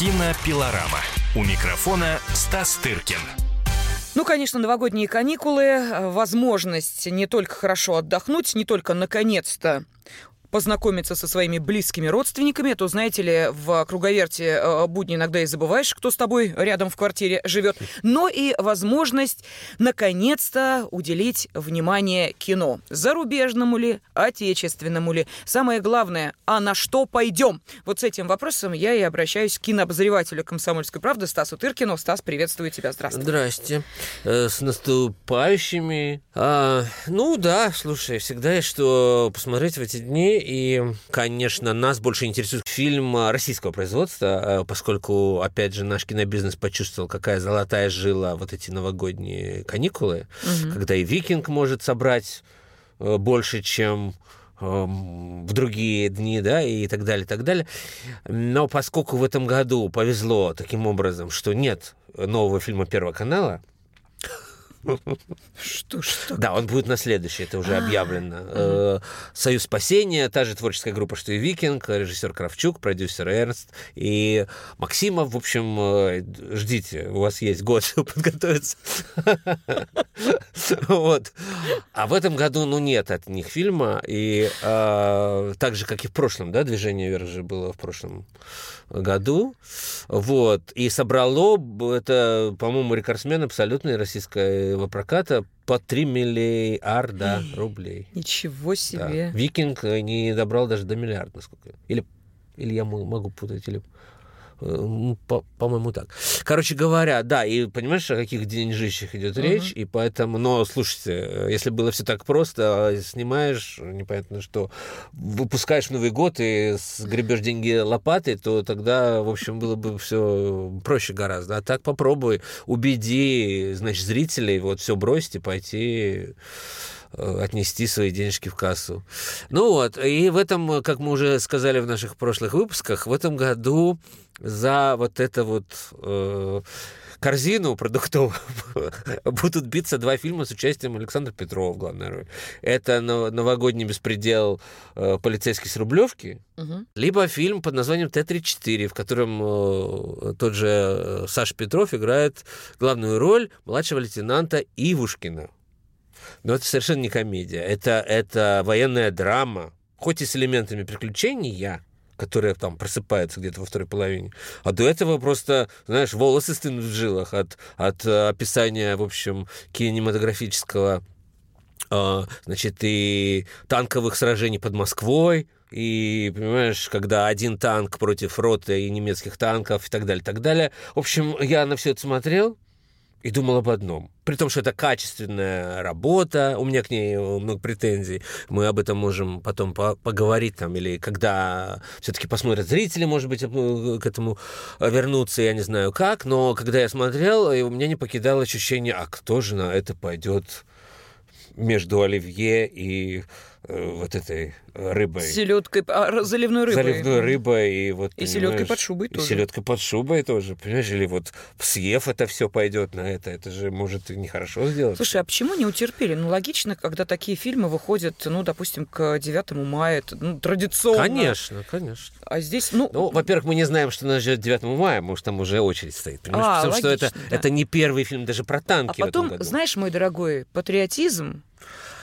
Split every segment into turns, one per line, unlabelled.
Кинопилорама. У микрофона Стас Тыркин.
Ну, конечно, новогодние каникулы, возможность не только хорошо отдохнуть, не только наконец-то познакомиться со своими близкими родственниками, то, знаете ли, в круговерте э, будни иногда и забываешь, кто с тобой рядом в квартире живет, но и возможность наконец-то уделить внимание кино. Зарубежному ли, отечественному ли. Самое главное, а на что пойдем? Вот с этим вопросом я и обращаюсь к кинообозревателю «Комсомольской правды» Стасу Тыркину. Стас, приветствую тебя. Здравствуй.
Здрасте. Э, с наступающими. А, ну да, слушай, всегда есть что посмотреть в эти дни. И, конечно, нас больше интересует фильм российского производства, э, поскольку, опять же, наш кинобизнес почувствовал, какая золотая жила вот эти новогодние каникулы, угу. когда и «Викинг» может собрать э, больше, чем эм, в другие дни, да, и так далее, и так далее. Но поскольку в этом году повезло таким образом, что нет нового фильма Первого канала,
что, что?
Да, он будет на следующий, это уже а. объявлено. Э, Союз спасения, та же творческая группа, что и Викинг, режиссер Кравчук, продюсер Эрнст и Максимов. В общем, э, ждите, у вас есть год, чтобы подготовиться. Вот. А в этом году, ну, нет от них фильма. И э, так же, как и в прошлом, да, «Движение вверх» же было в прошлом году. Вот. И собрало, это, по-моему, рекордсмен абсолютной российского проката по 3 миллиарда рублей.
Ничего себе.
Да. Викинг не добрал даже до миллиарда, насколько. Или, или я могу путать, или Э, по- по-моему, так. Короче говоря, да, и понимаешь, о каких деньжищах идет uh-huh. речь, и поэтому, но слушайте, если было все так просто, снимаешь, непонятно что, выпускаешь Новый год и гребешь деньги лопатой, то тогда, в общем, было бы все проще гораздо. А так попробуй, убеди, значит, зрителей вот все бросить и пойти Э, отнести свои денежки в кассу. Ну вот, и в этом, как мы уже сказали в наших прошлых выпусках, в этом году за вот это вот э, корзину продуктовую будут биться два фильма с участием Александра Петрова в главной роли. Это «Новогодний беспредел. Э, полицейский с Рублевки», угу. либо фильм под названием «Т-34», в котором э, тот же э, Саша Петров играет главную роль младшего лейтенанта Ивушкина. Но это совершенно не комедия. Это, это военная драма, хоть и с элементами приключения, которые там просыпаются где-то во второй половине. А до этого просто, знаешь, волосы стынут в жилах от, от э, описания, в общем, кинематографического, э, значит, и танковых сражений под Москвой, и, понимаешь, когда один танк против роты и немецких танков и так далее, так далее. В общем, я на все это смотрел, и думал об одном. При том, что это качественная работа, у меня к ней много претензий, мы об этом можем потом по поговорить там, или когда все-таки посмотрят зрители, может быть, э, к этому вернуться, я не знаю как, но когда я смотрел, у меня не покидало ощущение, а кто же на это пойдет между Оливье и вот этой рыбой.
Селедкой, а, заливной рыбой.
Заливной рыбой и вот...
И селедкой под шубой тоже.
И селедкой под шубой тоже, понимаешь? Или вот съев это все пойдет на это, это же может и нехорошо сделать.
Слушай, а почему не утерпели? Ну, логично, когда такие фильмы выходят, ну, допустим, к 9 мая, это ну, традиционно.
Конечно, конечно.
А здесь, ну...
Ну, во-первых, мы не знаем, что нас ждет 9 мая, может, там уже очередь стоит, понимаешь? А, Потому логично, что это, да. это не первый фильм даже про танки
А потом, знаешь, мой дорогой, патриотизм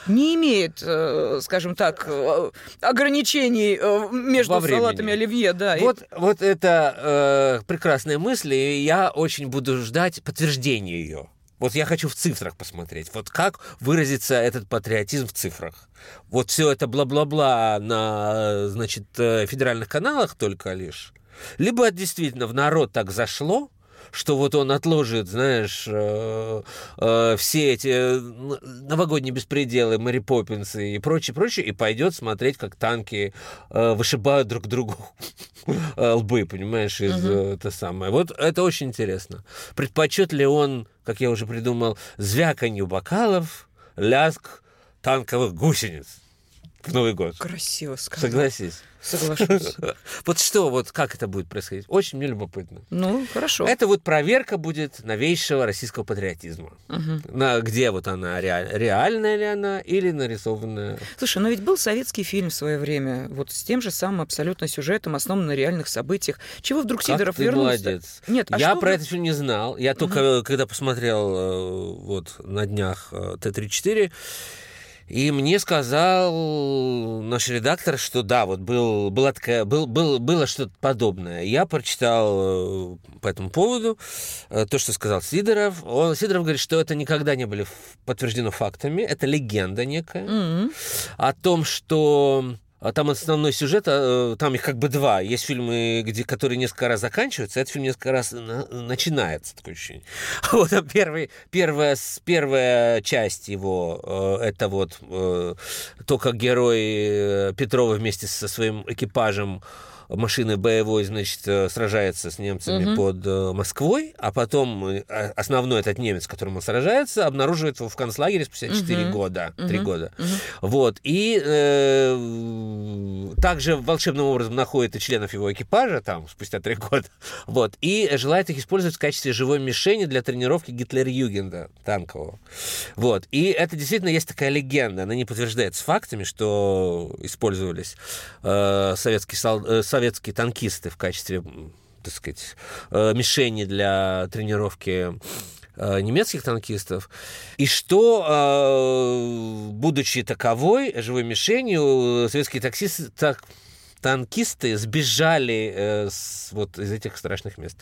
не имеет, э, скажем так, э, ограничений э, между салатами оливье. Да,
вот, и... вот это э, прекрасная мысль, и я очень буду ждать подтверждения ее. Вот я хочу в цифрах посмотреть. Вот как выразится этот патриотизм в цифрах. Вот все это бла-бла-бла на, значит, федеральных каналах только лишь. Либо действительно в народ так зашло, что вот он отложит, знаешь, э, э, все эти э, новогодние беспределы, Мэри Поппинсы и прочее, прочее, и пойдет смотреть, как танки э, вышибают друг другу э, лбы, понимаешь, из uh-huh. это самое. Вот это очень интересно. Предпочет ли он, как я уже придумал, звяканью бокалов, лязг танковых гусениц? В Новый год.
Красиво сказано.
Согласись.
Соглашусь.
Вот что, вот как это будет происходить? Очень мне любопытно.
Ну, хорошо.
Это вот проверка будет новейшего российского патриотизма.
Мгм.
На, где вот она, реаль- реальная ли она или нарисованная?
Слушай, но ведь был советский фильм в свое время, вот с тем же самым абсолютно сюжетом, основанным на реальных событиях. Чего вдруг
Как
Сидоров
ты
вернулся?
молодец.
Нет, а
я про
вы-
этот фильм не знал. Я только э, когда посмотрел э, вот на днях э, Т-34, и мне сказал наш редактор, что да, вот был, была такая, был, был, было что-то подобное. Я прочитал э, по этому поводу э, то, что сказал Сидоров. Он, Сидоров говорит, что это никогда не были подтверждено фактами, это легенда некая
Мгм.
о том, что а там основной сюжет, а, э, там их как бы два. Есть фильмы, где, которые несколько раз заканчиваются, а этот фильм несколько раз на- начинается, такое ощущение. Вот а первый, первая, первая часть его, э, это вот э, то, как герой Петрова вместе со своим экипажем машины боевой, значит, э, сражается с немцами
Мгм.
под э, Москвой, а потом э, основной этот немец, с которым он сражается, обнаруживает его в концлагере спустя 4
Мгм.
года, 3
Мгм.
года.
Мгм.
Вот. И э, также волшебным образом находит и членов его экипажа там спустя три года. Вот. И желает их использовать в качестве живой мишени для тренировки Гитлер-Югенда танкового. Вот. И это действительно есть такая легенда. Она не подтверждается фактами, что использовались э, советские, сол- э, советские танкисты в качестве так сказать, э, мишени для тренировки э, немецких танкистов, и что, э, будучи таковой, живой мишенью, советские таксисты, так, танкисты сбежали э, с, вот из этих страшных мест.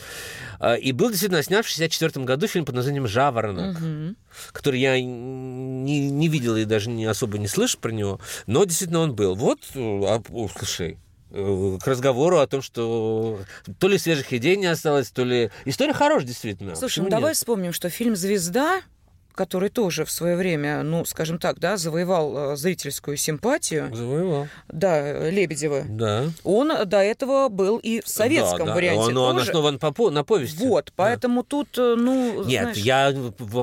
Э, И был действительно снят в 1964 году фильм под названием «Жаворонок»,
Мгм.
который я не, не видел и даже не особо не слышу про него, но действительно он был. Вот, а, о, слушай, к разговору о том, что то ли свежих идей не осталось, то ли... История хорошая, действительно.
Слушай,
Почему
ну давай
нет?
вспомним, что фильм «Звезда», который тоже в свое время, ну, скажем так, да, завоевал э, зрительскую симпатию,
Завоевал.
да, Лебедева,
Да.
он до этого был и в советском
Да, да.
варианте
Он, он
тоже.
основан по, по- на повести.
Вот,
Да.
поэтому тут, э, ну,
Нет,
знаешь,
я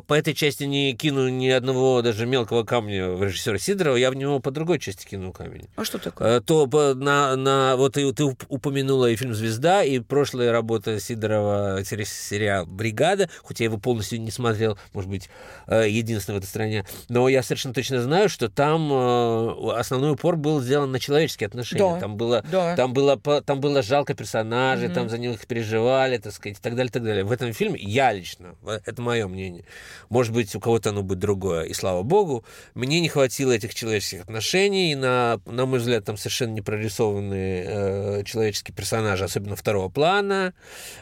по этой части не кину ни одного даже мелкого камня в режиссера Сидорова, я в него по другой части кину камень.
А что такое?
Э, То на, на вот и ты уп- упомянула и фильм «Звезда», и прошлая работа Сидорова, сери- сериал «Бригада», хоть я его полностью не смотрел, может быть, э, единственный в этой стране, но я совершенно точно знаю, что там э, основной упор был сделан на человеческие отношения.
Да.
Там было
Да.
там было, там было жалко персонажей,
Мгм.
там за них переживали, так сказать, и так далее, и так далее. В этом фильме я лично, это мое мнение, может быть, у кого-то оно будет другое, и слава богу, мне не хватило этих человеческих отношений, и на, на мой взгляд, там совершенно не прорисованные э, человеческие персонажи, особенно второго плана,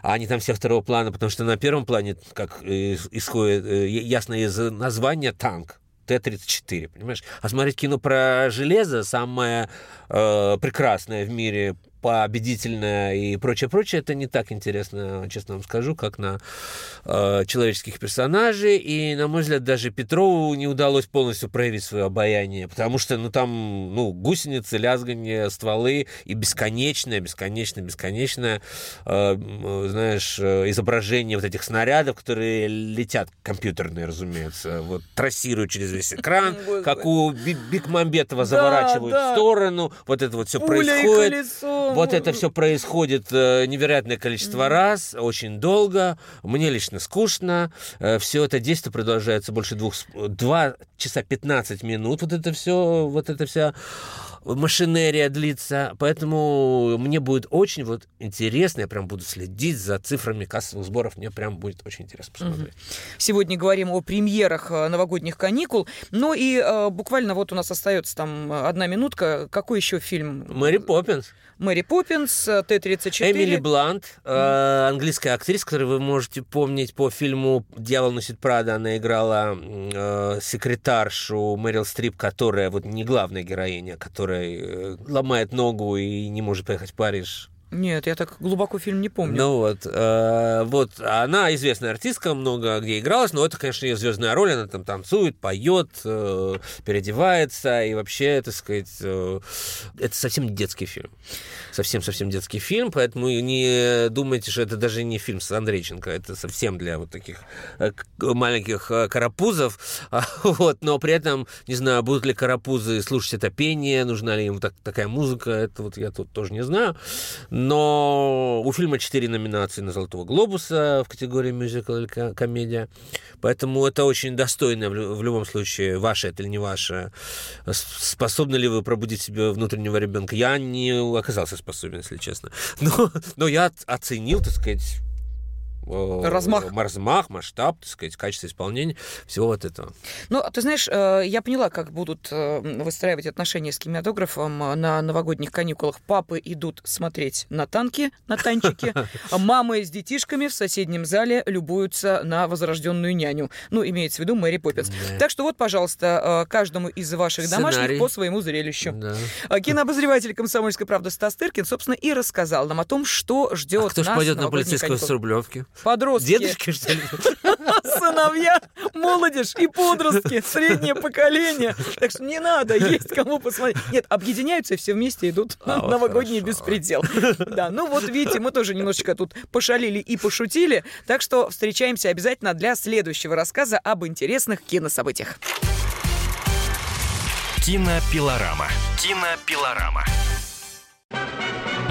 а они там все второго плана, потому что на первом плане, как исходит, э, ясно из названия, танк. Т-34, понимаешь? А смотреть кино про железо, самое э, прекрасное в мире, победительное и прочее, прочее, это не так интересно, честно вам скажу, как на э, человеческих персонажей. И, на мой взгляд, даже Петрову не удалось полностью проявить свое обаяние, потому что, ну, там, ну, гусеницы, лязганье, стволы и бесконечное, бесконечное, бесконечное, э, знаешь, э, изображение вот этих снарядов, которые летят, компьютерные, разумеется, вот трассируют через весь экран, как у Би- Бекмамбетова
Да,
заворачивают в сторону, вот это вот все происходит. Вот это все происходит э, невероятное количество раз, очень долго. Мне лично скучно. Все это действие продолжается больше двух, два часа 15 минут. Вот это все, вот это вся машинерия длится. Поэтому мне будет очень вот интересно, я прям буду следить за цифрами кассовых сборов. Мне прям будет очень интересно посмотреть.
Сегодня говорим о премьерах э, новогодних каникул. Ну и э, буквально вот у нас остается там э, одна минутка. Какой еще фильм?
Мэри Поппинс.
Мэри Поппинс, э, Т-34.
Эмили Блант, э, английская актриса, которую вы можете помнить по фильму «Дьявол носит Прада». Она играла э, секретаршу Мэрил Стрип, которая вот не главная героиня, которая э, ломает ногу и не может поехать в Париж
Нет, я так глубоко фильм не помню.
Ну вот, э, вот, она известная артистка, много где игралась, но это, конечно, ее звездная роль, она там танцует, поет, э, переодевается, и вообще, так сказать, э, это совсем детский фильм. Совсем-совсем детский фильм, поэтому не думайте, что это даже не фильм с Андрейченко, это совсем для вот таких э, маленьких э, карапузов, А, вот, но при этом, не знаю, будут ли карапузы слушать это пение, нужна ли им так- такая музыка, это вот я тут тоже не знаю, но у фильма четыре номинации на «Золотого глобуса» в категории мюзикл или ко- комедия. Поэтому это очень достойно в лю- в любом случае, ваше это или не ваше. Способны ли вы пробудить себе внутреннего ребенка? Я не оказался способен, если честно. Но, но я оц- оценил, так сказать,
Размах.
размах, масштаб, так сказать, качество исполнения, всего вот этого.
Ну, ты знаешь, э, я поняла, как будут э, выстраивать отношения с кинематографом э, на новогодних каникулах. Папы идут смотреть на танки, на танчики, а мамы с детишками в соседнем зале любуются на возрожденную няню. Ну, имеется в виду Мэри Поппинс.
Да.
Так что вот, пожалуйста, э, каждому из ваших домашних
Сценарий.
по своему зрелищу.
Да.
А Кинообозреватель «Комсомольской правды» Стас Тыркин, собственно, и рассказал нам о том, что ждет
А кто
нас
пойдет на полицейского с
каникулы.
Рублевки?
Подростки.
Дедушки, что ли?
сыновья, молодежь и подростки, среднее поколение. Так что не надо, есть кому посмотреть. Нет, объединяются и все вместе идут
А,
на
вот
новогодний
хорошо.
беспредел. Да, ну вот видите, мы тоже немножечко тут пошалили и пошутили, так что встречаемся обязательно для следующего рассказа об интересных кинособытиях.
Кинопилорама. Кинопилорама.